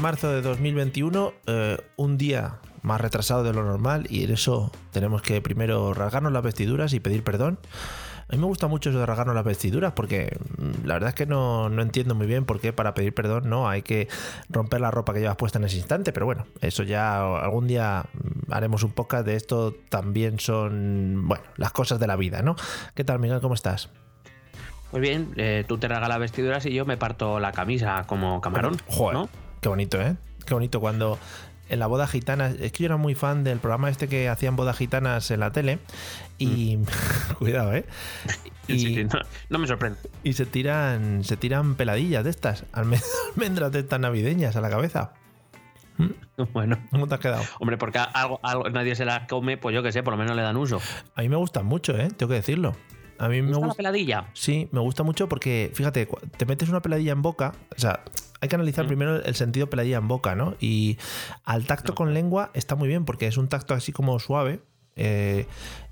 marzo de 2021, eh, un día más retrasado de lo normal y en eso tenemos que primero rasgarnos las vestiduras y pedir perdón. A mí me gusta mucho eso de rasgarnos las vestiduras porque mm, la verdad es que no, no entiendo muy bien por qué para pedir perdón no hay que romper la ropa que llevas puesta en ese instante, pero bueno, eso ya algún día mm, haremos un podcast de esto, también son, bueno, las cosas de la vida, ¿no? ¿Qué tal, Miguel? ¿Cómo estás? Pues bien, eh, tú te regalas vestiduras y yo me parto la camisa como camarón. Joder, ¿no? Qué bonito, ¿eh? Qué bonito cuando en la boda gitana. Es que yo era muy fan del programa este que hacían bodas gitanas en la tele. Y. cuidado, ¿eh? Y, Sí, sí, no, no me sorprende. y se tiran. Se tiran peladillas de estas. alme- Almendras de estas navideñas a la cabeza. ¿Mm? Bueno, ¿Cómo te has quedado? hombre, porque algo, algo- nadie se las come, pues yo qué sé, por lo menos le dan uso. A mí me gustan mucho, ¿eh? Tengo que decirlo. A mí me ¿Gusta la gusta. peladilla? Sí, me gusta mucho porque, fíjate, te metes una peladilla en boca, o sea, hay que analizar Mm. primero el sentido peladilla en boca, ¿no? Y al tacto No. con lengua está muy bien porque es un tacto así como suave. eh,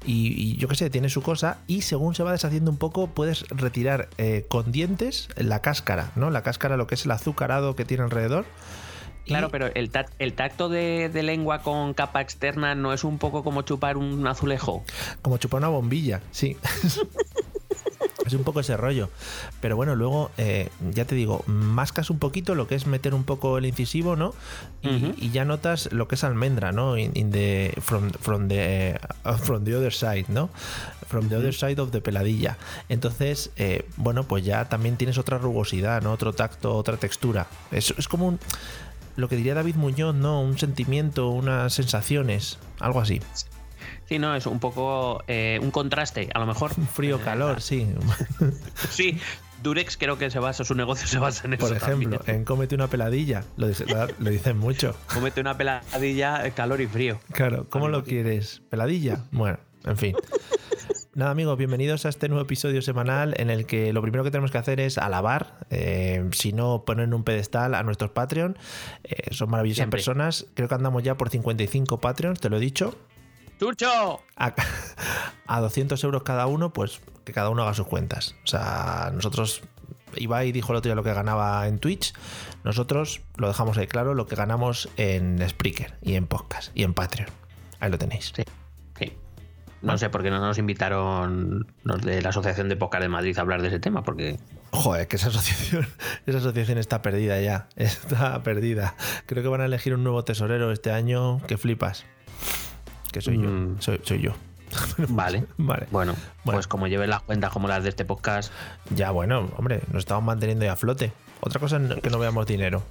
y, y yo qué sé, tiene su cosa. Y según se va deshaciendo un poco, puedes retirar eh, con dientes la cáscara, ¿no? La cáscara, lo que es el azucarado que tiene alrededor. Claro, pero el, tac- el tacto de, de lengua con capa externa no es un poco como chupar un azulejo. Como chupar una bombilla, sí. es un poco ese rollo. Pero bueno, luego, eh, ya te digo, mascas un poquito lo que es meter un poco el incisivo, ¿no? Y, ya notas lo que es almendra, ¿no? In, in the, from, from, the, eh, from the other side, ¿no? From the other side of the peladilla. Entonces, eh, bueno, pues ya también tienes otra rugosidad, ¿no? Otro tacto, otra textura. Es, es como un... Lo que diría David Muñoz, ¿no? Un sentimiento, unas sensaciones, algo así. Sí, no, es un poco eh, un contraste, a lo mejor. Un frío, Eh, calor, sí. Sí, Durex creo que se basa, su negocio se basa en eso. Por ejemplo, también. en cómete una peladilla. Lo, dice- lo dicen mucho. Cómete una peladilla, eh, calor y frío. Claro, ¿cómo lo quieres? ¿Peladilla? Bueno, en fin. Nada, amigos, bienvenidos a este nuevo episodio semanal en el que lo primero que tenemos que hacer es alabar, eh, si no poner en un pedestal a nuestros Patreon. Eh, son maravillosas Siempre. personas. Creo que andamos ya por 55 Patreons, te lo he dicho. ¡Chucho! A, a 200 euros cada uno, pues que cada uno haga sus cuentas. O sea, nosotros, Ibai dijo el otro día lo que ganaba en Twitch, nosotros lo dejamos ahí claro, lo que ganamos en Spreaker y en podcast y en Patreon. Ahí lo tenéis. Sí. No sé por qué no nos invitaron los de la Asociación de Pócar de Madrid a hablar de ese tema, porque Joder, que esa asociación, esa asociación está perdida ya. Está perdida. Creo que van a elegir un nuevo tesorero este año que flipas. Que soy yo. Mm. Soy, soy yo. vale. Vale. Bueno, Bueno. pues como lleven las cuentas como las de este podcast, Ya, bueno, hombre, nos estamos manteniendo ya a flote. Otra cosa es que no veamos dinero.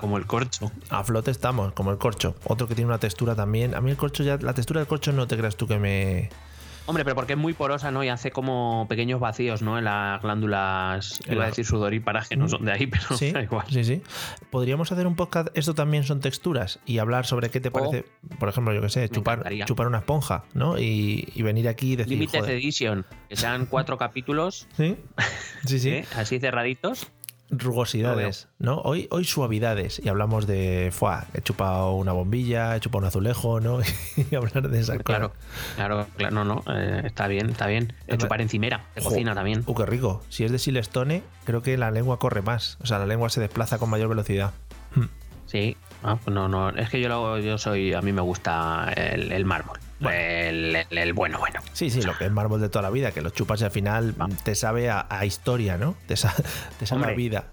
como, el corcho. a flote estamos, como el corcho. Otro que tiene una textura también. A mí el corcho ya, la textura del corcho no te creas tú que me. Hombre, pero porque es muy porosa, ¿no? Y hace como pequeños vacíos, ¿no? En las glándulas, En iba a decir sudor y paraje, no son de ahí, pero Sí, da igual. sí, sí. Podríamos hacer un podcast, esto también son texturas, y hablar sobre qué te Oh. parece, por ejemplo, yo que sé, chupar, una esponja, ¿no? Y, y venir aquí y decir. Limited Edition, que sean cuatro capítulos, ¿Sí? Sí, sí. ¿eh? así cerraditos. Rugosidades, ¿no? Hoy, hoy suavidades. Y hablamos de. Fuá, he chupado una bombilla, he chupado un azulejo, ¿no? y hablar de esas Claro, cosas. claro, claro, no, no, eh, está bien, está bien. Además- chupar encimera, de cocina también. Uh, qué rico. Si es de Silestone, creo que la lengua corre más. O sea, la lengua se desplaza con mayor velocidad. Hmm. Sí, ah, pues no, no, es que yo, lo- yo soy, a mí me gusta el, el mármol, Bueno. el, el- el bueno, bueno. Sí, sí, lo que es mármol de toda la vida, que lo chupas y al final te sabe a, a historia, ¿no? Te, sa- te sabe a vida.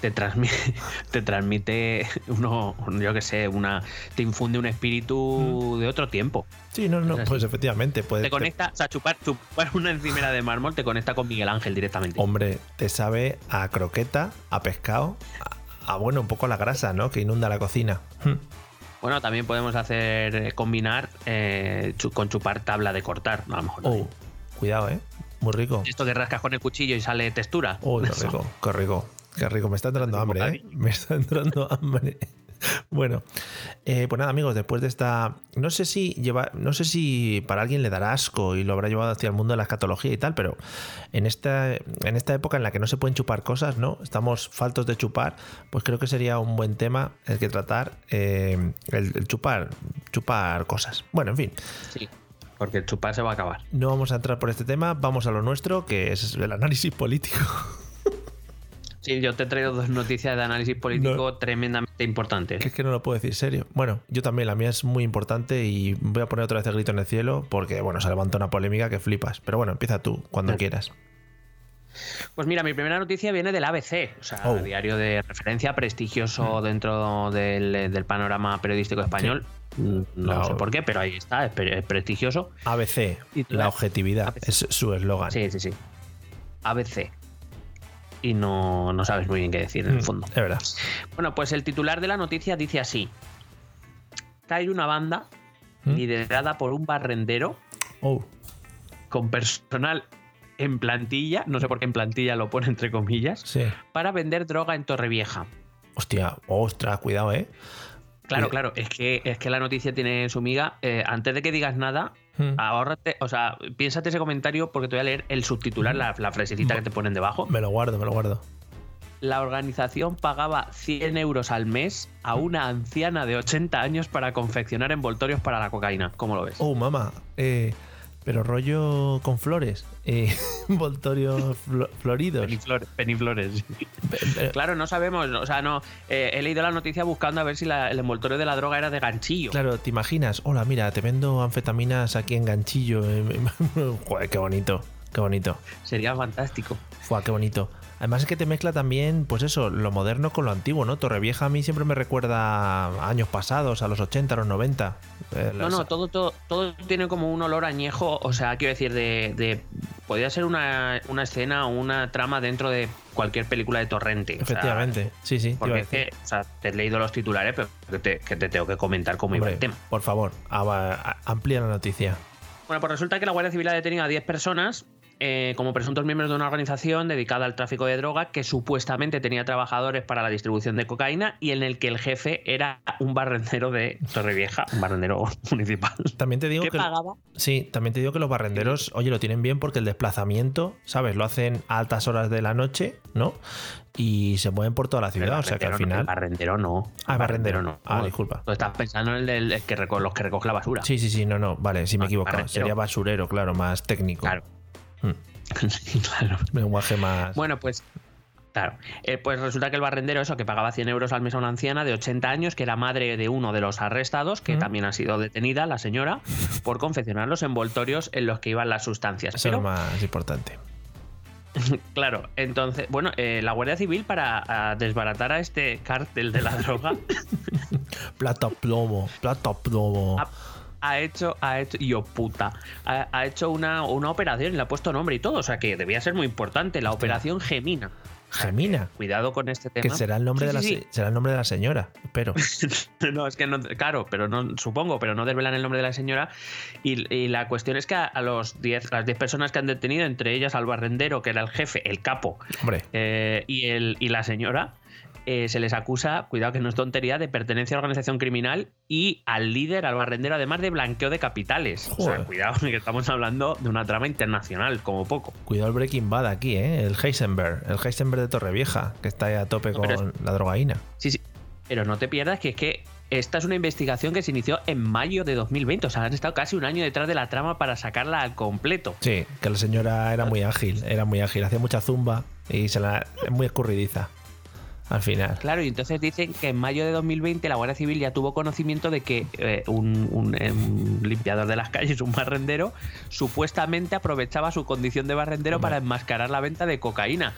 Te transmite, te transmite uno, yo que sé, una, te infunde un espíritu de otro tiempo. Sí, no, no, pues efectivamente. Puede, Te conecta, o sea, chupar, chupar una encimera de mármol te conecta con Miguel Ángel directamente. hombre, te sabe a croqueta, a pescado, a, bueno, un poco a la grasa, ¿no? Que inunda la cocina. Hmm. Bueno, también podemos hacer eh, combinar eh, con chupar tabla de cortar, a lo mejor. Oh, cuidado, ¿eh? Muy rico. Esto que rascas con el cuchillo y sale textura. Oh, qué rico, qué rico. Qué rico. Me está entrando hambre, ¿eh? Me está entrando hambre. Bueno, eh, pues nada, amigos, después de esta. No sé si lleva. No sé si para alguien le dará asco y lo habrá llevado hacia el mundo de la escatología y tal, pero en esta, en esta época en la que no se pueden chupar cosas, ¿no? Estamos faltos de chupar, pues creo que sería un buen tema el que tratar. eh, el, el chupar. Chupar cosas. Bueno, en fin. Sí, porque el chupar se va a acabar. No vamos a entrar por este tema, vamos a lo nuestro, que es el análisis político. Sí, yo te he traído dos noticias de análisis político tremendamente importantes. Que es que no lo puedo decir serio. Bueno, yo también, la mía es muy importante y voy a poner otra vez el grito en el cielo porque, bueno, se levanta una polémica que flipas. Pero bueno, empieza tú, cuando quieras. Pues mira, mi primera noticia viene del ABC, o sea, Oh. diario de referencia prestigioso dentro del, del panorama periodístico español. Mm, No La- sé por qué, pero ahí está, es, pre- es prestigioso. ABC, Y la objetividad, ABC. es su eslogan. Sí, sí, sí. ABC. Y no, no sabes muy bien qué decir en el Mm, fondo. Es verdad. Bueno, pues el titular de la noticia dice así. Hay una banda ¿Mm? liderada por un barrendero Oh, con personal en plantilla, no sé por qué en plantilla lo pone entre comillas, sí. para vender droga en Torrevieja. Hostia, ostras, cuidado, ¿eh? Claro, Cuida- claro, es que, es que la noticia tiene su miga. Eh, antes de que digas nada, Mm. ahórrate, o sea, piénsate ese comentario porque te voy a leer el subtitular, la, la frasecita que te ponen debajo. Me lo guardo, me lo guardo. La organización pagaba 100 euros al mes a una anciana de 80 años para confeccionar envoltorios para la cocaína. ¿Cómo lo ves? Oh, mamá. eh, pero rollo con flores. Eh, envoltorios flo- floridos. Peniflores. peniflores. Pe- pe- Claro, no sabemos, o sea, no. eh, he leído la noticia buscando a ver si la- el envoltorio de la droga era de ganchillo. Claro, ¿te imaginas? Hola, mira, te vendo anfetaminas aquí en ganchillo. Joder, qué bonito, qué bonito. Sería fantástico. Fua, qué bonito. Además es que te mezcla también, pues eso, lo moderno con lo antiguo, ¿no? Torrevieja a mí siempre me recuerda a años pasados, a los 80, a los 90. Eh, No, no, todo, todo, todo tiene como un olor añejo, o sea, quiero decir, de. de podría ser una, una escena o una trama dentro de cualquier película de torrente. o sea, Efectivamente, sí, sí. te porque que, o sea, te he leído los titulares, pero que te, que te tengo que comentar cómo iba el tema. por favor, amplía la noticia. Bueno, pues resulta que la Guardia Civil ha detenido a 10 personas eh, como presuntos miembros de una organización dedicada al tráfico de droga que supuestamente tenía trabajadores para la distribución de cocaína y en el que el jefe era un barrendero de Torrevieja, un barrendero municipal. También te digo ¿Qué que pagaba? sí, también te digo que los barrenderos, oye, lo tienen bien porque el desplazamiento, ¿sabes? Lo hacen a altas horas de la noche, ¿no? Y se mueven por toda la ciudad, o sea que al Barrendero no, final el barrendero no. Ah, El barrendero. no. Ah, No, disculpa. Tú estás pensando en el, del- el que reco- los que recoge la basura. Sí, sí, sí, no, no, vale, sí me he Ah, equivocado. barrendero. Sería basurero, claro, más técnico. Claro. Hmm. Sí, claro. Lenguaje más. Bueno, pues. Claro, Eh, pues resulta que el barrendero, eso, que pagaba 100 euros al mes a una anciana de 80 años, que era madre de uno de los arrestados, que Mm. también ha sido detenida, la señora, por confeccionar los envoltorios en los que iban las sustancias. Eso es Pero, lo más importante. claro, entonces, bueno, eh, la Guardia Civil, para ah, desbaratar a este cártel de la droga, Plata plomo, plata plomo. ha, ha hecho, ha hecho, yo puta, ha, ha hecho una, una operación y le ha puesto nombre y todo, o sea que debía ser muy importante, la operación Gemina. Gemina. Cuidado con este tema. Que será el nombre Sí, de la sí, se- será el nombre de la señora, espero. sí. No, es que no, claro, pero no, supongo, pero no desvelan el nombre de la señora. Y, y la cuestión es que a, a los 10, las 10 personas que han detenido, entre ellas al barrendero, que era el jefe, el capo, Hombre, eh, y, el, y la señora, eh, se les acusa, cuidado que no es tontería, de pertenencia a organización criminal y al líder, al barrendero, además de blanqueo de capitales. O sea, cuidado, que estamos hablando de una trama internacional, como poco. cuidado el Breaking Bad aquí, ¿eh? El Heisenberg, el Heisenberg de Torrevieja, que está ahí a tope con la drogaína. Sí, sí. Pero no te pierdas que es que esta es una investigación que se inició en mayo de 2020. O sea, han estado casi un año detrás de la trama para sacarla al completo. Sí, que la señora era muy ágil, era muy ágil, hacía mucha zumba y se la es muy escurridiza al final. Claro, y entonces dicen que en mayo de 2020 la Guardia Civil ya tuvo conocimiento de que eh, un, un, eh, un limpiador de las calles, un barrendero, supuestamente aprovechaba su condición de barrendero Hombre. para enmascarar la venta de cocaína.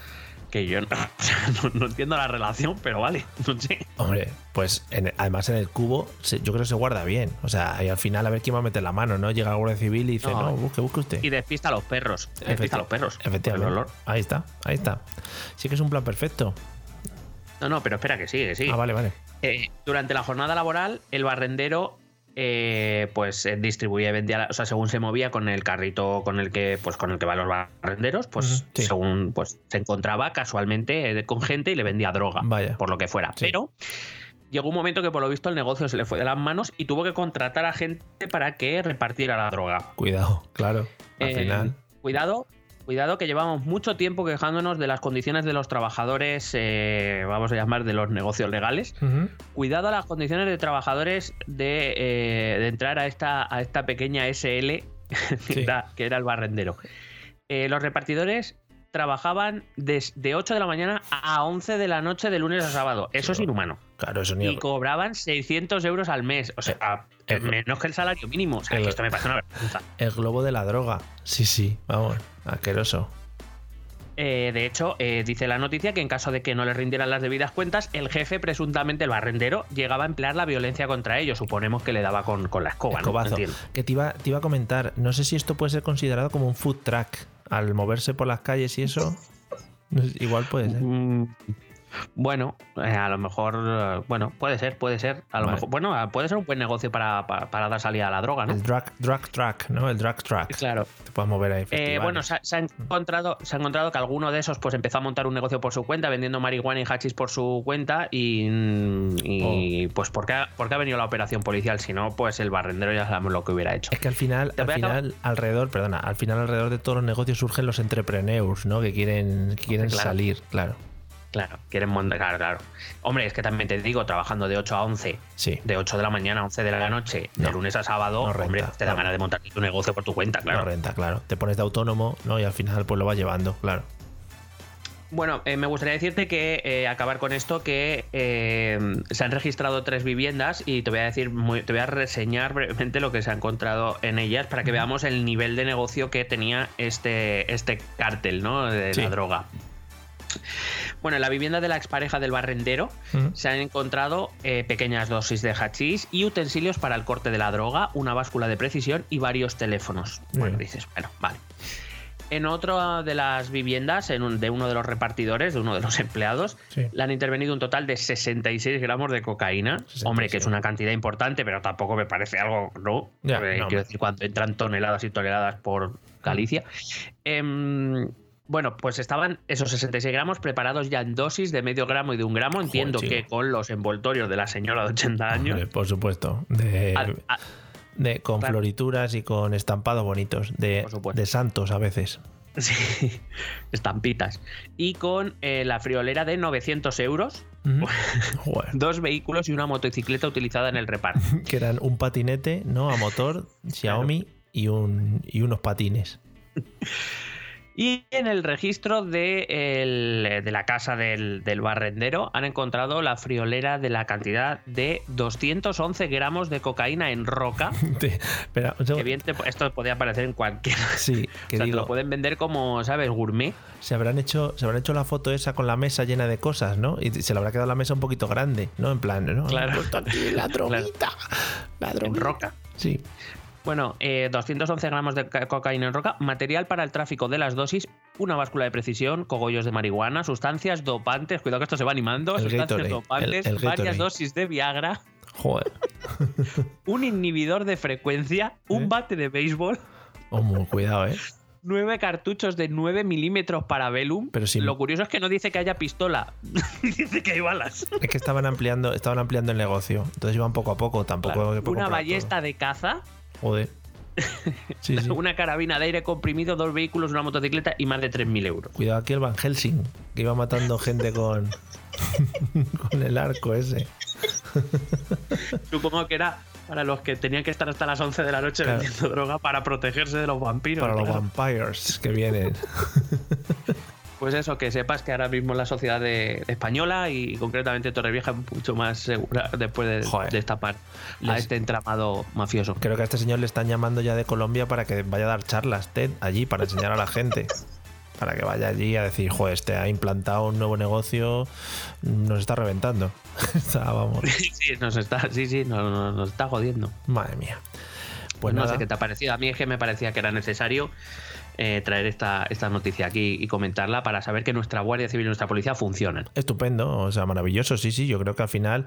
Que yo no, entiendo la relación, pero vale, no sé. Hombre, pues en- además en el cubo se- yo creo que se guarda bien. O sea, y al final a ver quién va a meter la mano, ¿no? Llega la Guardia Civil y dice, No, no, eh. busque, busque usted. Y despista a los perros. Despista a los perros. por el Efectivamente. olor. Ahí está, ahí está. Sí que es un plan perfecto. No, no, pero espera que sigue, que sigue. Ah, vale, vale. Eh, durante la jornada laboral, el barrendero eh, pues eh, distribuía y vendía, o sea, según se movía con el carrito con el que, pues con el que van los barrenderos, pues sí. según pues se encontraba casualmente eh, con gente y le vendía droga, Vaya. por lo que fuera. Sí. Pero llegó un momento que por lo visto el negocio se le fue de las manos y tuvo que contratar a gente para que repartiera la droga. Cuidado, claro. Al Eh, final. Cuidado, cuidado que llevamos mucho tiempo quejándonos de las condiciones de los trabajadores, eh, vamos a llamar de los negocios legales. Cuidado a las condiciones de trabajadores de, eh, de entrar a esta, a esta pequeña SL que, Sí. era, que era el barrendero. Eh, los repartidores trabajajaban de 8 de la mañana a 11 de la noche de lunes a sábado. Eso es inhumano. Claro, eso ni Y cobraban 600 euros al mes. O sea, Eh, menos que el salario mínimo. O sea, el- que esto me parece una vergüenza. el globo de la droga. Sí, sí, vamos, asqueroso. Eh, de hecho, eh, dice la noticia que en caso de que no le rindieran las debidas cuentas, el jefe, presuntamente el barrendero, llegaba a emplear la violencia contra ellos. Suponemos que le daba con, con la escoba. Que te iba, te iba a comentar, no sé si esto puede ser considerado como un food truck al moverse por las calles y eso. Igual puede ser. Mm, Bueno, eh, a lo mejor, eh, bueno, puede ser, puede ser. A lo Vale. mejor, bueno, ah, puede ser un buen negocio para, para, para dar salida a la droga, ¿no? El drug, drug truck, ¿no? El drug truck. Claro. Te puedes mover ahí. Eh, bueno, se ha, se ha encontrado, se ha encontrado que alguno de esos pues empezó a montar un negocio por su cuenta, vendiendo marihuana y hachís por su cuenta y, mm, y, pues ¿por qué, ha, por qué ha venido la operación policial? Si no, pues el barrendero ya sabemos lo que hubiera hecho. Es que al final, al final, alrededor, perdona, al final alrededor de todos los negocios surgen los entrepreneurs, ¿no? Que quieren, que quieren Claro. salir, claro. Claro, quieren montar, claro, claro. Hombre, es que también te digo, trabajando de 8 a 11, Sí. de 8 de la mañana a 11 de la noche, No. de lunes a sábado, No renta, hombre, te da no. ganas de montar tu negocio por tu cuenta, claro. No renta, claro. Te pones de autónomo, ¿no? Y al final pues lo vas llevando, claro. Bueno, eh, me gustaría decirte que eh, acabar con esto que eh, se han registrado tres viviendas y te voy a decir, muy- te voy a reseñar brevemente lo que se ha encontrado en ellas para que veamos el nivel de negocio que tenía este, este cártel, ¿no? De Sí. la droga. Bueno, en la vivienda de la expareja del barrendero Ujú. se han encontrado eh, pequeñas dosis de hachís y utensilios para el corte de la droga, una báscula de precisión y varios teléfonos. Bueno, dices, bueno, vale. En otra de las viviendas, en un- de uno de los repartidores, de uno de los empleados, Sí. le han intervenido un total de 66 gramos de cocaína. 66. Hombre, que es una cantidad importante, pero tampoco me parece algo, ¿no? Ya, Eh, no, quiero decir, cuando entran toneladas y toneladas por Galicia. Em, bueno, pues estaban esos 66 gramos preparados ya en dosis de medio gramo y de un gramo. Entiendo que con los envoltorios de la señora de 80 años. Hombre, por supuesto. De, al- a- de- con claro. florituras y con estampados bonitos. De, santos a veces. sí, estampitas. Y con eh, la friolera de 900 euros, dos vehículos y una motocicleta utilizada en el reparto. Que eran un patinete, ¿no? A motor, Xiaomi y, un, y unos patines. Y en el registro de, el- de la casa del, del barrendero han encontrado la friolera de la cantidad de 211 gramos de cocaína en roca. Espera, Que bien te- esto podría aparecer en cualquier. Sí, O que te lo pueden vender como, ¿sabes? Gourmet. se habrán hecho, se habrán hecho la foto esa con la mesa llena de cosas, ¿no? Y se le habrá quedado la mesa un poquito grande, ¿no? En plan, ¿no? Claro. Aquí la droguita. La En droguita. roca. Sí. Bueno, eh, 211 gramos de ca- cocaína en roca, material para el tráfico de las dosis, una báscula de precisión, cogollos de marihuana, sustancias dopantes, cuidado que esto se va animando, El sustancias Gatorade, dopantes, el- el varias dosis de Viagra, Joder. un inhibidor de frecuencia, un ¿Eh? bate de béisbol, Oh, muy cuidado, ¿eh? nueve cartuchos de 9 milímetros para Velum. Pero sin- Lo curioso es que no dice que haya pistola, dice que hay balas. Es que estaban ampliando, estaban ampliando el negocio. Entonces iban poco a poco, tampoco. Claro. Una ballesta de caza. Joder. Sí, sí. una carabina de aire comprimido, dos vehículos, una motocicleta y más de 3.000 euros. Cuidado aquí el Van Helsing, que iba matando gente con. con el arco ese. Supongo que era para los que tenían que estar hasta las 11 de la noche Claro. vendiendo droga para protegerse de los vampiros. Para los vampires que vienen. Pues eso, que sepas que ahora mismo la sociedad de- española y concretamente Torrevieja es mucho más segura después de, Joder. destapar a Les- este entramado mafioso. Creo que a este señor le están llamando ya de Colombia para que vaya a dar charlas TED allí para enseñar a la gente. Para que vaya allí a decir, joder, este ha implantado un nuevo negocio, nos está reventando. Está, vamos, sí, nos está, sí, sí, nos, nos- nos está jodiendo. madre mía. Pues no nada, sé qué te ha parecido. A mí es que me parecía que era necesario eh, traer esta, esta noticia aquí y comentarla para saber que nuestra Guardia Civil y nuestra policía funcionan. Estupendo, o sea, maravilloso, sí, sí. Yo creo que al final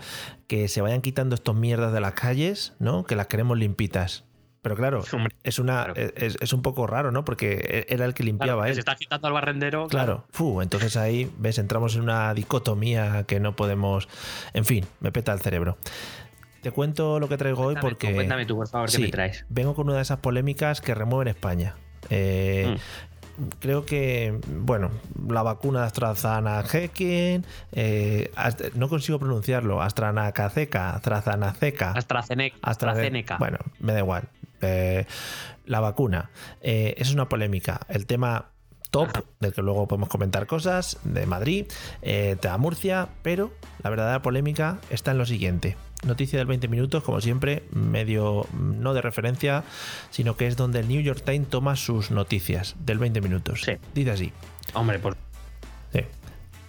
que se vayan quitando estos mierdas de las calles, ¿no? Que las queremos limpitas. Pero claro, es una claro. es, es un poco raro, ¿no? Porque era el que limpiaba Claro, él. se está quitando al barrendero. Claro, Fu, entonces ahí, ves, entramos en una dicotomía que no podemos. En fin, me peta el cerebro. Te cuento lo que traigo hoy porque. tú, cuéntame tú, por favor, ¿qué Sí, me traes? Vengo con una de esas polémicas que remueven España. Eh, Creo que, bueno, la vacuna de AstraZeneca, eh, Ast- no consigo pronunciarlo, AstraZeneca, AstraZeneca, AstraZeneca. AstraZeneca. bueno, me da igual. Eh, la vacuna. Eh, es una polémica. El tema top, Ajá. del que luego podemos comentar cosas, de Madrid, eh, da Murcia, pero la verdadera polémica está en lo siguiente. Noticia del 20 minutos, como siempre, medio mm, no de referencia, sino que es donde el New York Times toma sus noticias del 20 minutos. Sí. Dice así. Hombre, pues Sí.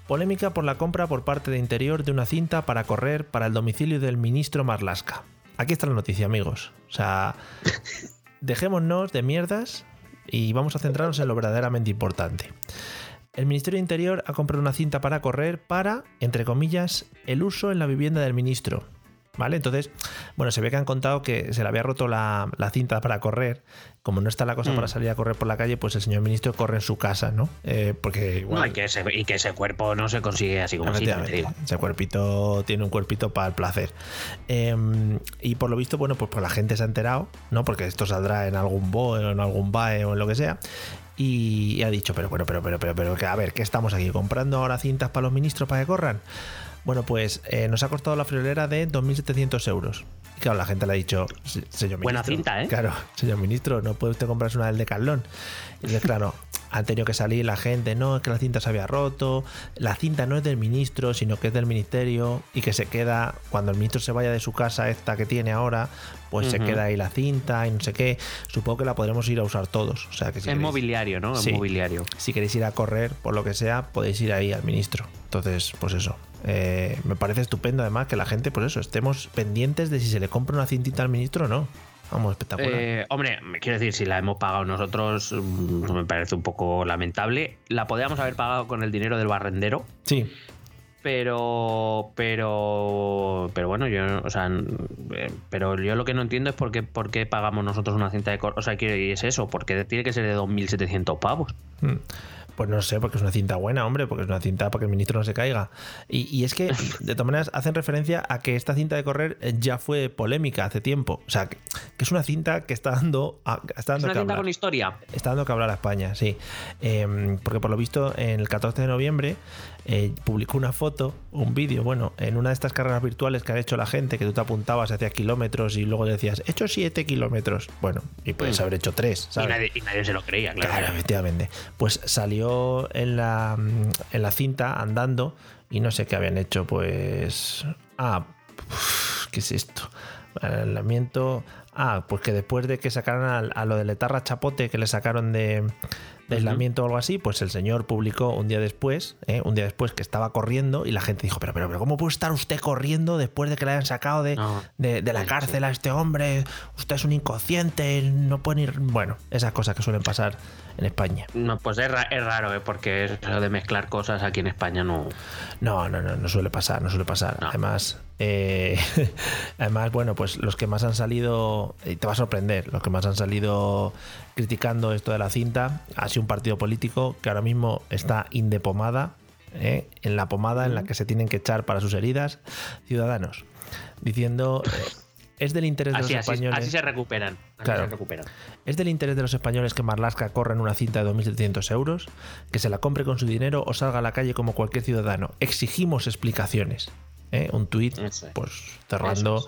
Polémica por la compra por parte de Interior de una cinta para correr para el domicilio del ministro Marlasca. Aquí está la noticia, amigos. O sea, dejémonos de mierdas y vamos a centrarnos en lo verdaderamente importante. El Ministerio de Interior ha comprado una cinta para correr para, entre comillas, el uso en la vivienda del ministro. ¿Vale? Entonces, bueno, se ve que han contado que se le había roto la, la cinta para correr. Como no está la cosa Mm. para salir a correr por la calle, pues el señor ministro corre en su casa, ¿no? Eh, porque igual, no, y, que ese, y que ese cuerpo no se consigue así como así, te digo. Ese cuerpito tiene un cuerpito para el placer. Em, y por lo visto, bueno, pues, pues la gente se ha enterado, ¿no? Porque esto saldrá en algún BOE o en algún BAE o en lo que sea. Y ha dicho, pero bueno, pero, pero, pero, pero, que a ver, ¿qué estamos aquí? ¿Comprando ahora cintas para los ministros para que corran? Bueno, pues eh, nos ha costado la friolera de 2.700 euros. Y claro, la gente le ha dicho, "Se- señor ministro. Buena cinta, ¿eh? Claro, señor ministro, no puede usted comprarse una del Decathlon. Y entonces, claro, han tenido que salir la gente, no, es que la cinta se había roto, la cinta no es del ministro, sino que es del ministerio y que se queda, cuando el ministro se vaya de su casa esta que tiene ahora, pues se queda ahí la cinta y no sé qué. Supongo que la podremos ir a usar todos. O sea que si Es queréis- mobiliario, ¿no? Es Sí. mobiliario. si queréis ir a correr, por lo que sea, podéis ir ahí al ministro. Entonces, pues eso. Eh, me parece estupendo además que la gente, pues eso, estemos pendientes de si se le compra una cintita al ministro o no. Vamos, espectacular. Eh, hombre, me quiero decir, si la hemos pagado nosotros, mm, me parece un poco lamentable. La podríamos haber pagado con el dinero del barrendero, sí, pero. Pero. Pero bueno, yo. O sea. eh, Pero yo lo que no entiendo es por qué, por qué pagamos nosotros una cinta de. O sea, quiero es eso, porque tiene que ser de 2.700 pavos. Mm. Pues no sé, porque es una cinta buena, hombre, porque es una cinta para que el ministro no se caiga. Y, y es que, de todas maneras, hacen referencia a que esta cinta de correr eh, ya fue polémica hace tiempo. O sea, que, que es una cinta que está dando, a- está Es dando una que cinta hablar. con historia. Está dando que hablar a España, sí. Eh, porque por lo visto, en el 14 de noviembre eh, publicó una foto, un vídeo, bueno, en una de estas carreras virtuales que ha hecho la gente, que tú te apuntabas, hacías kilómetros y luego decías, he hecho 7 kilómetros. Bueno, y puedes Mm. haber hecho 3, Y ¿sabes? nadie, y nadie se lo creía, claro. Claro, efectivamente. Pues salió en la, en la cinta andando y no sé qué habían hecho, pues... Ah, uf, ¿qué es esto? Aislamiento... Ah, pues que después de que sacaran al- a, lo de Letarra Chapote, que le sacaron de, de aislamiento o algo así, pues el señor publicó un día después, ¿eh? un día después que estaba corriendo y la gente dijo, pero, pero, pero, ¿cómo puede estar usted corriendo después de que le hayan sacado de, No. de, de la cárcel a este hombre? Usted es un inconsciente, no pueden ir... Bueno, esas cosas que suelen pasar en España. No, pues es, ra- es raro, ¿eh? porque eso de mezclar cosas aquí en España no. No, no, no, no suele pasar, no suele pasar. No. Además, eh, además, bueno, pues los que más han salido, y te va a sorprender, los que más han salido criticando esto de la cinta, ha sido un partido político que ahora mismo está indepomada, ¿eh? en la pomada en la que se tienen que echar para sus heridas, ciudadanos, diciendo, eh, es del interés de los así, españoles. así se recuperan. Así Claro. se recuperan. ¿Es del interés de los españoles que Marlaska corra en una cinta de 2.700 euros? ¿Que se la compre con su dinero o salga a la calle como cualquier ciudadano? Exigimos explicaciones. ¿Eh? Un tuit, pues cerrando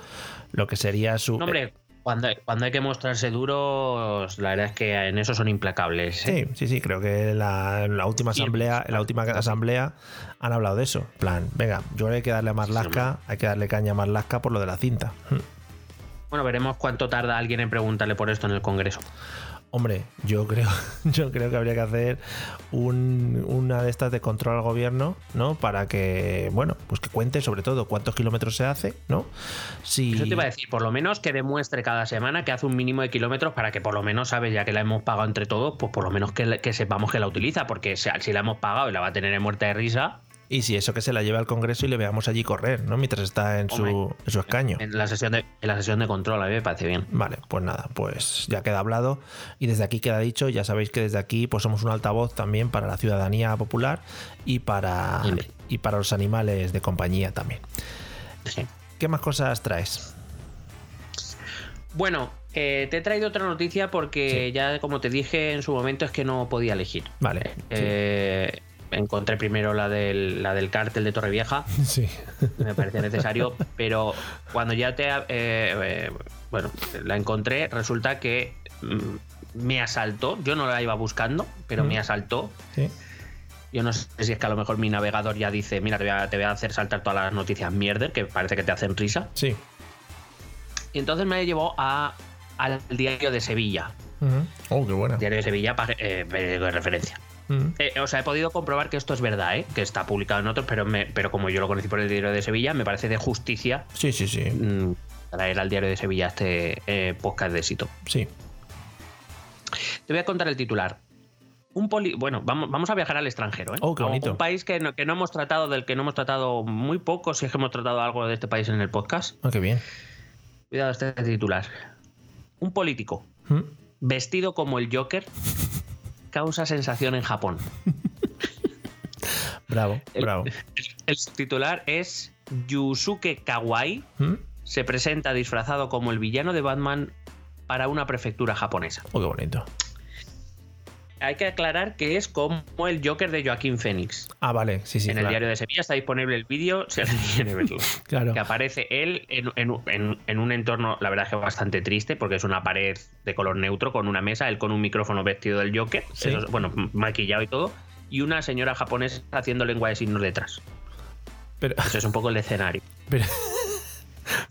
lo que sería su... No, hombre, cuando, cuando hay que mostrarse duros, la verdad es que en eso son implacables. ¿eh? Sí, sí, sí, creo que la, la última asamblea, en la última asamblea han hablado de eso. Plan, venga, yo creo que hay que darle a Marlaska, hay que darle caña a Marlaska por lo de la cinta. Bueno, veremos cuánto tarda alguien en preguntarle por esto en el Congreso. Hombre, yo creo, yo creo que habría que hacer un- una de estas de control al gobierno, ¿no? Para que, bueno, pues que cuente sobre todo cuántos kilómetros se hace, ¿no? Si... Eso te iba a decir, por lo menos que demuestre cada semana que hace un mínimo de kilómetros para que por lo menos, ¿sabes? Ya que la hemos pagado entre todos, pues por lo menos que, que sepamos que la utiliza, porque si si la hemos pagado y la va a tener en muerte de risa, Y si eso que se la lleve al Congreso y le veamos allí correr, ¿no? Mientras está en, su, Hombre. en su escaño. en la sesión de, en la sesión de control, a mí me parece bien. Vale, pues nada, pues ya queda hablado y desde aquí queda dicho, ya sabéis que desde aquí pues somos un altavoz también para la ciudadanía popular y para, y para los animales de compañía también. Sí. ¿Qué más cosas traes? Bueno, eh, te he traído otra noticia porque ya, como te dije en su momento, es que no podía elegir. Vale. Eh, Encontré primero la del, la del cártel de Torrevieja, Sí. me parecía necesario, pero cuando ya te. eh, eh, bueno, la encontré, resulta que mm, me asaltó. Yo no la iba buscando, pero Mm. me asaltó. Sí. Yo no sé si es que a lo mejor mi navegador ya dice: Mira, te voy a, te voy a hacer saltar todas las noticias mierder, que parece que te hacen risa. Sí. Y entonces me llevó a, al diario de Sevilla. Oh, qué buena. Diario de Sevilla, eh, de referencia. Ujú. Eh, o sea, he podido comprobar que esto es verdad, ¿eh? que está publicado en otros, pero, me- pero como yo lo conocí por el diario de Sevilla, me parece de justicia Sí, sí, sí. mm, traer al diario de Sevilla este eh, podcast de éxito. Sí. Te voy a contar el titular. Un poli bueno, vamos, vamos a viajar al extranjero, ¿eh? Oh, qué un- país que no, que no hemos tratado, del que no hemos tratado muy poco, si es que hemos tratado algo de este país en el podcast. Ah, qué bien. Cuidado este titular. Un político Ujú. vestido como el Joker causa sensación en Japón. Bravo, El- bravo. El titular es Yusuke Kawai Ujú. se presenta disfrazado como el villano de Batman para una prefectura japonesa. Oh, qué bonito. Hay que aclarar que es como el Joker de Joaquín Phoenix. Ah, vale, sí, sí. en el diario de Sevilla está disponible el vídeo si alguien quiere verlo. Claro. Que aparece él en, en- en- en un entorno, la verdad es que bastante triste, porque es una pared de color neutro con una mesa, él con un micrófono vestido del Joker, Sí. eso es- bueno, maquillado y todo, y una señora japonesa haciendo lengua de signos detrás. Pero, Eso es un poco el escenario. pero,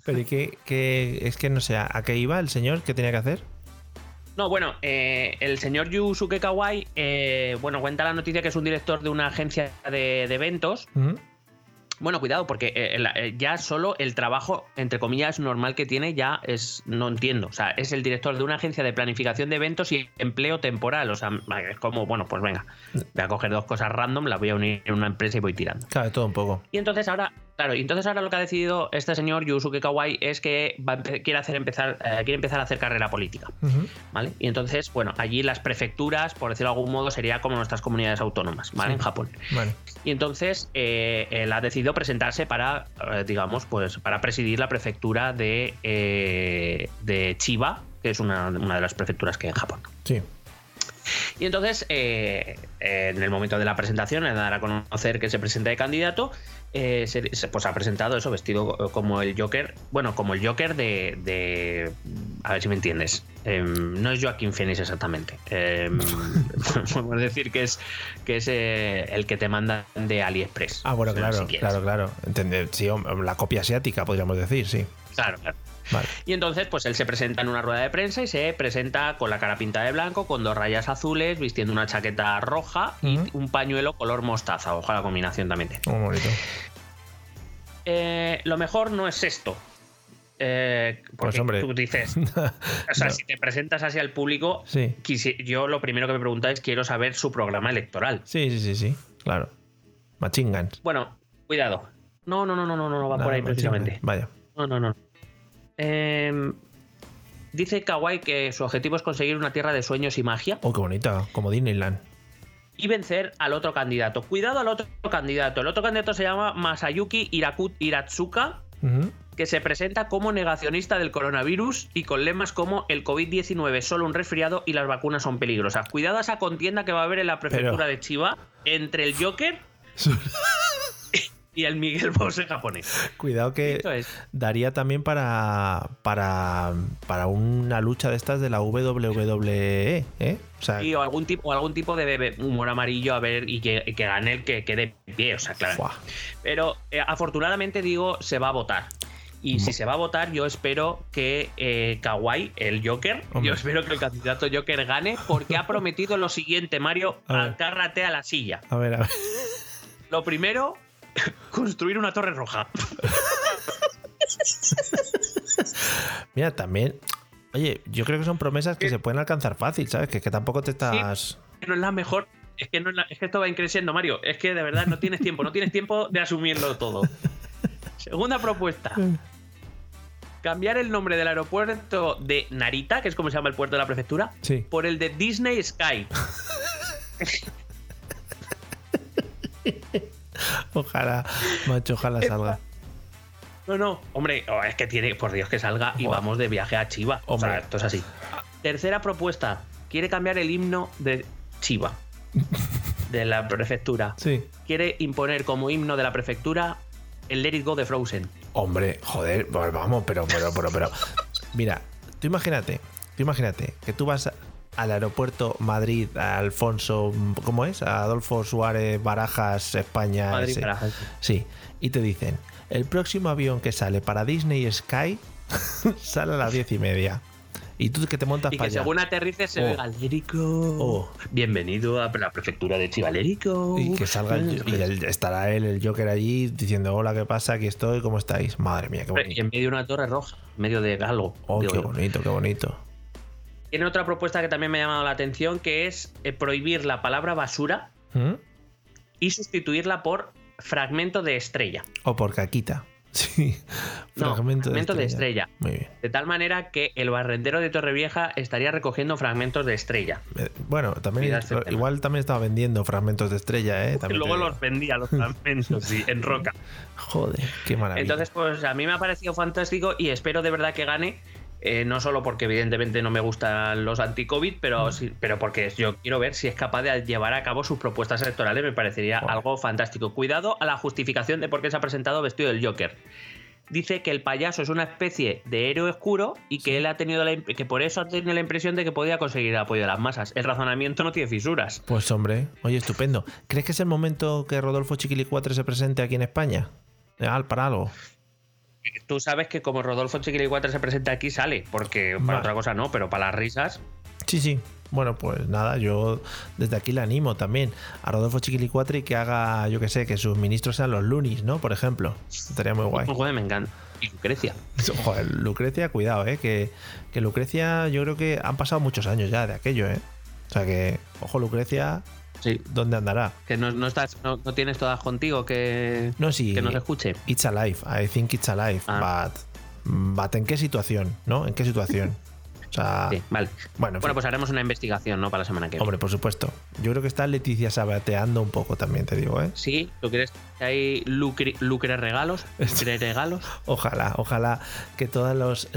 pero ¿y qué, qué- es que no sé, ¿a qué iba el señor? ¿Qué tenía que hacer? No, bueno, eh, el señor Yusuke Kawai, eh, bueno, cuenta la noticia que es un director de una agencia de, de eventos. Bueno, cuidado, porque eh, eh, ya solo el trabajo, entre comillas, normal que tiene ya es, no entiendo. O sea, es el director de una agencia de planificación de eventos y empleo temporal. O sea, es como, bueno, pues venga, voy a coger dos cosas random, las voy a unir en una empresa y voy tirando. Claro, todo un poco. Y entonces ahora, claro, y entonces ahora lo que ha decidido este señor Yusuke Kawai es que va quiere hacer empezar, eh, quiere empezar a hacer carrera política. ¿Vale? Y entonces, bueno, allí las prefecturas, por decirlo de algún modo, sería como nuestras comunidades autónomas, ¿vale? Sí. En Japón. Vale. Y entonces eh, él ha decidido presentarse para, eh, digamos, pues para presidir la prefectura de, eh, de Chiba, que es una, una de las prefecturas que hay en Japón. Sí. Y entonces, eh, eh, en el momento de la presentación, en dar a conocer que se presenta de candidato, eh, se, pues ha presentado eso, vestido como el Joker. Bueno, como el Joker de. de- a ver si me entiendes. Em, no es Joaquín Phoenix exactamente. Em, podemos decir que es, que es eh, el que te mandan de AliExpress. Ah, bueno, Si claro, quieres. claro, claro. Entender, sí, la copia asiática, podríamos decir, sí. Claro, claro. Vale. Y entonces, pues él se presenta en una rueda de prensa y se presenta con la cara pintada de blanco, con dos rayas azules, vistiendo una chaqueta roja y un pañuelo color mostaza. Ojalá la combinación también. tiene. Muy bonito. Eh, lo mejor no es esto. Eh, porque Pues, hombre. tú dices, o sea, No. si te presentas así al público, Sí. yo lo primero que me preguntáis quiero saber su programa electoral. Sí, sí, sí, sí. Claro. Machine Guns. Bueno, cuidado. No, no, no, no, no, no va por ahí precisamente. Vaya. No, no, no. Eh, dice Kawai que su objetivo es conseguir una tierra de sueños y magia Oh, qué bonita. Como Disneyland. y vencer al otro candidato. Cuidado al otro candidato. El otro candidato se llama Masayuki Iraku- Iratsuka, que se presenta como negacionista del coronavirus y con lemas como el COVID-19 es solo un resfriado y las vacunas son peligrosas. Cuidado a esa contienda que va a haber en la prefectura Pero- de Chiba entre el Joker y el Miguel Bosé japonés. Cuidado que es. daría también para, para, para una lucha de estas de la WWE, ¿eh? O sea, Y o algún tipo, o algún tipo de bebé- humor amarillo a ver y que, gane el que quede pie, o sea, claro. Pero eh, afortunadamente digo, se va a votar. Y si se va a votar, yo espero que eh, Kawhi, el Joker, Hombre. yo espero que el candidato Joker gane porque ha prometido lo siguiente, Mario, A agárrate a la silla. A ver, a ver. Lo primero, construir una torre roja. Mira, también. Oye, yo creo que son promesas que ¿Qué? se pueden alcanzar fácil, ¿sabes? Que, que tampoco te estás. no es la mejor. Es que, no es, la- es que esto va increciendo, Mario. Es que de verdad no tienes tiempo, no tienes tiempo de asumirlo todo. Segunda propuesta. Cambiar el nombre del aeropuerto de Narita, que es como se llama el puerto de la prefectura, Sí. por el de Disney Sky. Ojalá, macho, ojalá salga. No, no, hombre, oh, es que tiene, por Dios que salga y vamos de viaje a Chiva. O Hombre. sea, esto es así. Tercera propuesta. Quiere cambiar el himno de Chiva, de la prefectura. Sí. Quiere imponer como himno de la prefectura el Let It Go de Frozen. Hombre, joder, pues vamos, pero, pero, pero, pero. Mira, tú imagínate, tú imagínate que tú vas al aeropuerto Madrid, a Alfonso, ¿cómo es? A Adolfo Suárez, Barajas, España. Madrid, ese. Barajas. Sí, y te dicen, el próximo avión que sale para Disney Sky sale a las diez y media. Y tú que te montas Y para que allá. según aterrices se Oh. It Go. Oh. Bienvenido a la prefectura de Chiva, Let It Go. Y que salga el, y el- estará él, el Joker allí, diciendo, hola, ¿qué pasa? Aquí estoy, ¿cómo estáis? Madre mía, qué Y bonito. en medio de una torre roja, en medio de algo. Oh, digo qué bonito, qué bonito. Tiene otra propuesta que también me ha llamado la atención, que es eh, prohibir la palabra basura ¿Mm? y sustituirla por fragmento de estrella. O por caquita. Sí. No, fragmento, fragmento de estrella. Muy bien. De tal manera que el barrendero de Torrevieja estaría recogiendo fragmentos de estrella. Eh, Bueno, también igual también estaba vendiendo fragmentos de estrella, ¿eh? También luego los vendía los fragmentos, sí, en roca. Joder, qué maravilla. Entonces, pues a mí me ha parecido fantástico y espero de verdad que gane. Eh, no solo porque evidentemente no me gustan los anti-COVID, pero, sí- pero porque yo quiero ver si es capaz de llevar a cabo sus propuestas electorales. Me parecería algo fantástico. Cuidado a la justificación de por qué se ha presentado vestido del Joker. Dice que el payaso es una especie de héroe oscuro y que él ha tenido la, que por eso ha tenido la impresión de que podía conseguir el apoyo de las masas. El razonamiento no tiene fisuras. Pues hombre, oye, estupendo. ¿Crees que es el momento que Rodolfo Chiquilicuatre se presente aquí en España? Para algo. Tú sabes que como Rodolfo Chiquilicuatre se presenta aquí, sale, porque para otra cosa no, pero para las risas. Sí, sí. Bueno, pues nada, yo desde aquí le animo también a Rodolfo Chiquilicuatre y que haga, yo que sé, que sus ministros sean los lunis, ¿no? Por ejemplo. Estaría muy guay. Joder, me encanta. Y Lucrecia. Joder, Lucrecia, cuidado, ¿eh? Que, que Lucrecia, yo creo que han pasado muchos años ya de aquello, ¿eh? O sea que, ojo, Lucrecia, Sí. ¿dónde andará? Que no, no estás, no, no tienes todas contigo que, No, sí. que nos escuche. It's alive, I think it's alive, Ah. but, but ¿en qué situación? ¿No? ¿En qué situación? O sea, Sí, vale. bueno, en Bueno, pues haremos una investigación, ¿no? Para la semana que viene. hombre, por supuesto. Yo creo que está Leticia sabateando un poco también, te digo, ¿eh? Sí, ¿tú quieres que hay lucre, lucre regalos? Lucre regalos. Ojalá, ojalá que todos los.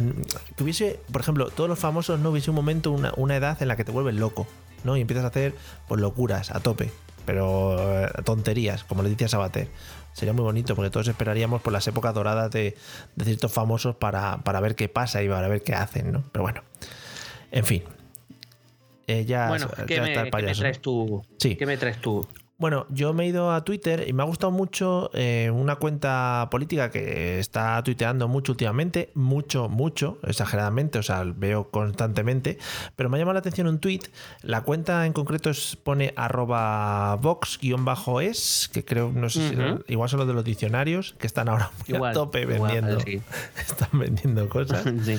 Que hubiese, por ejemplo, todos los famosos no hubiese un momento, una, una edad en la que te vuelves loco, ¿no? Y empiezas a hacer pues locuras a tope, pero eh, tonterías, como le decía Sabater. Sería muy bonito porque todos esperaríamos por las épocas doradas de, de ciertos famosos para, para ver qué pasa y para ver qué hacen, ¿no? Pero bueno, en fin. Eh, ya, bueno, ya ¿qué me, está el qué me payaso, traes tú? Sí. ¿Qué me traes tú? Bueno, yo me he ido a Twitter y me ha gustado mucho eh, una cuenta política que está tuiteando mucho últimamente, mucho, mucho, exageradamente, o sea, veo constantemente, pero me ha llamado la atención un tweet. La cuenta en concreto es, pone arroba vox-es, que creo, no sé si igual son los de los diccionarios, que están ahora muy a Igual, tope igual, vendiendo, sí. están vendiendo cosas. Sí.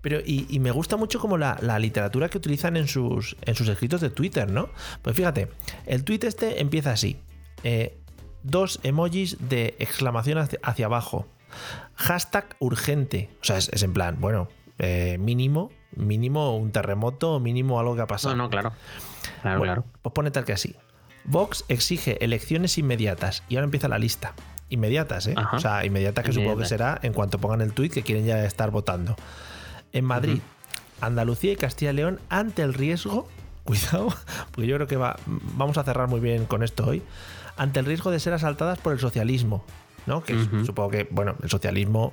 Pero, y, y me gusta mucho como la, la literatura que utilizan en sus, en sus escritos de Twitter, ¿no? Pues fíjate, el tweet este empieza así. eh, dos emojis de exclamación hacia, abajo. Hashtag urgente. O sea, es, es en plan, bueno, eh, mínimo, mínimo un terremoto, mínimo algo que ha pasado. No, no, claro. Claro, Bueno, claro. Pues pone tal que así. Vox exige elecciones inmediatas. Y ahora empieza la lista. Inmediatas, ¿eh? Ajá. O sea, inmediatas que supongo que será en cuanto pongan el tuit que quieren ya estar votando. En Madrid, Andalucía y Castilla y León ante el riesgo, cuidado, porque yo creo que va, vamos a cerrar muy bien con esto hoy, ante el riesgo de ser asaltadas por el socialismo. ¿no? Que supongo que, bueno, el socialismo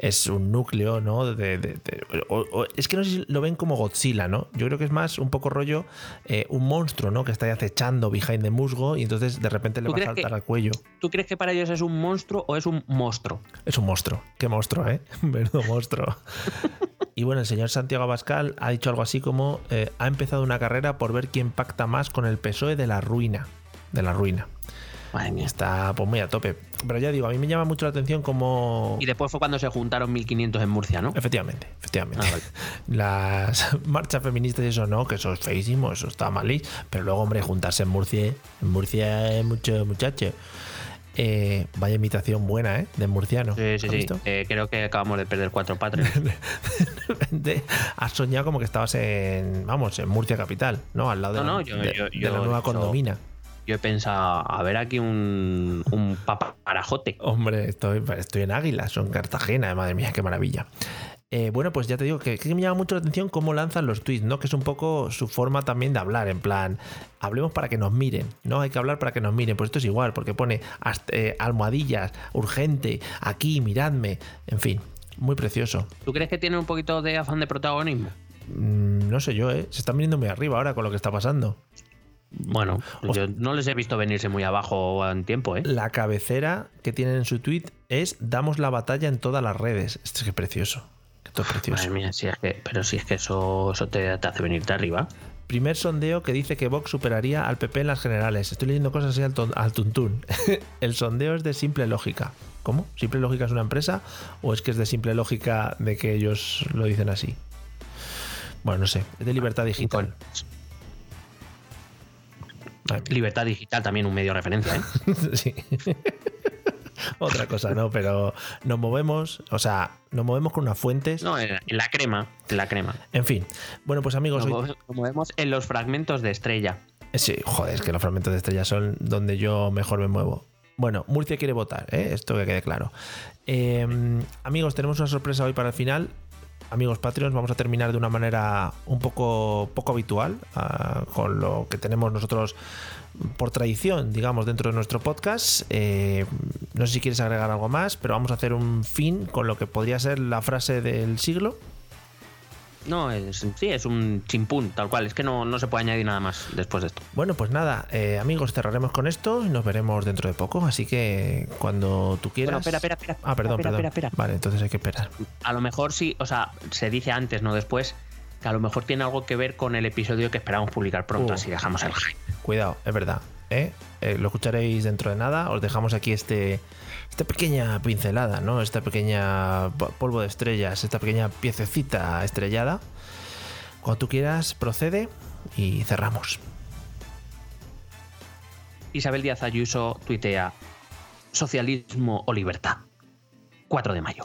es un núcleo, ¿no? De, de- de- o- o- es que no sé si lo ven como Godzilla, ¿no? Yo creo que es más un poco rollo eh, un monstruo, ¿no? Que está ahí acechando behind the musgo y entonces de repente le ¿Tú va a que- saltar al cuello. ¿Tú crees que para ellos es un monstruo o es un monstruo? Es un monstruo. Qué monstruo, ¿eh? Menudo monstruo. Y bueno, el señor Santiago Abascal ha dicho algo así como eh, ha empezado una carrera por ver quién pacta más con el PSOE de la ruina. De la ruina. Madre mía. Está pues muy a tope. Pero ya digo, a mí me llama mucho la atención como... Y después fue cuando se juntaron 1500 en Murcia, ¿no? Efectivamente, efectivamente. Ah, vale. Las marchas feministas y eso no, que eso es feísimo, eso está malí. Pero luego, hombre, juntarse en Murcia, en Murcia es mucho muchacho. Eh, vaya imitación buena, ¿eh? De murciano. Sí, sí, ¿Has sí. Eh, creo que acabamos de perder cuatro patres. de repente has soñado como que estabas en, vamos, en Murcia capital, ¿no? Al lado de, No, la, no, yo- de- yo- de yo la nueva condomina. Yo he pensado, a ver aquí un, un paparajote. Hombre, estoy, estoy en Águila, son Cartagena, madre mía, qué maravilla. Eh, bueno, pues ya te digo que, que me llama mucho la atención cómo lanzan los tweets, ¿no? Que es un poco su forma también de hablar, en plan, hablemos para que nos miren, ¿no? Hay que hablar para que nos miren. Pues esto es igual, porque pone hasta- eh, almohadillas, urgente, aquí, miradme, en fin, muy precioso. ¿Tú crees que tiene un poquito de afán de protagonismo? Mm, no sé yo, ¿eh? Se están viniendo muy arriba ahora con lo que está pasando. Bueno, yo no les he visto venirse muy abajo en tiempo, ¿eh? La cabecera que tienen en su tweet es damos la batalla en todas las redes. Esto es que es precioso. Esto es precioso. Madre mía, si es que, pero si es que eso, eso te, te hace venirte arriba. Primer sondeo que dice que Vox superaría al PP en las generales. Estoy leyendo cosas así al, ton- al tuntún. El sondeo es de simple lógica. ¿Cómo? ¿Simple lógica es una empresa? ¿O es que es de simple lógica de que ellos lo dicen así? Bueno, no sé. Es de libertad digital. Madre mía. Libertad digital también un medio de referencia, ¿eh? Sí. Otra cosa, ¿no? Pero nos movemos, o sea, nos movemos con unas fuentes. No, en la, crema, en la crema. En fin. Bueno, pues amigos, Nos hoy- movemos- nos movemos en los fragmentos de estrella. Sí, joder, es que los fragmentos de estrellas son donde yo mejor me muevo. Bueno, Murcia quiere votar, ¿eh? esto que quede claro. Eh, amigos, tenemos una sorpresa hoy para el final. Amigos Patreons, vamos a terminar de una manera un poco, poco habitual, ah, con lo que tenemos nosotros por tradición, digamos, dentro de nuestro podcast. Eh, no sé si quieres agregar algo más, pero vamos a hacer un fin con lo que podría ser la frase del siglo. No, es, sí, es un chimpún, tal cual. Es que no, no se puede añadir nada más después de esto. Bueno, pues nada, eh, amigos, cerraremos con esto y nos veremos dentro de poco. Así que cuando tú quieras. Bueno, espera, espera, espera. Ah, perdón, espera, perdón. espera, espera. Vale, entonces hay que esperar. A lo mejor sí, o sea, se dice antes, no después, que a lo mejor tiene algo que ver con el episodio que esperamos publicar pronto, Uh. así dejamos el hype. Cuidado, es verdad. ¿Eh? Eh, lo escucharéis dentro de nada. Os dejamos aquí este, esta pequeña pincelada, ¿no? Esta pequeña po- polvo de estrellas, esta pequeña piececita estrellada. Cuando tú quieras, procede y cerramos. Isabel Díaz Ayuso tuitea socialismo o libertad. 4 de mayo.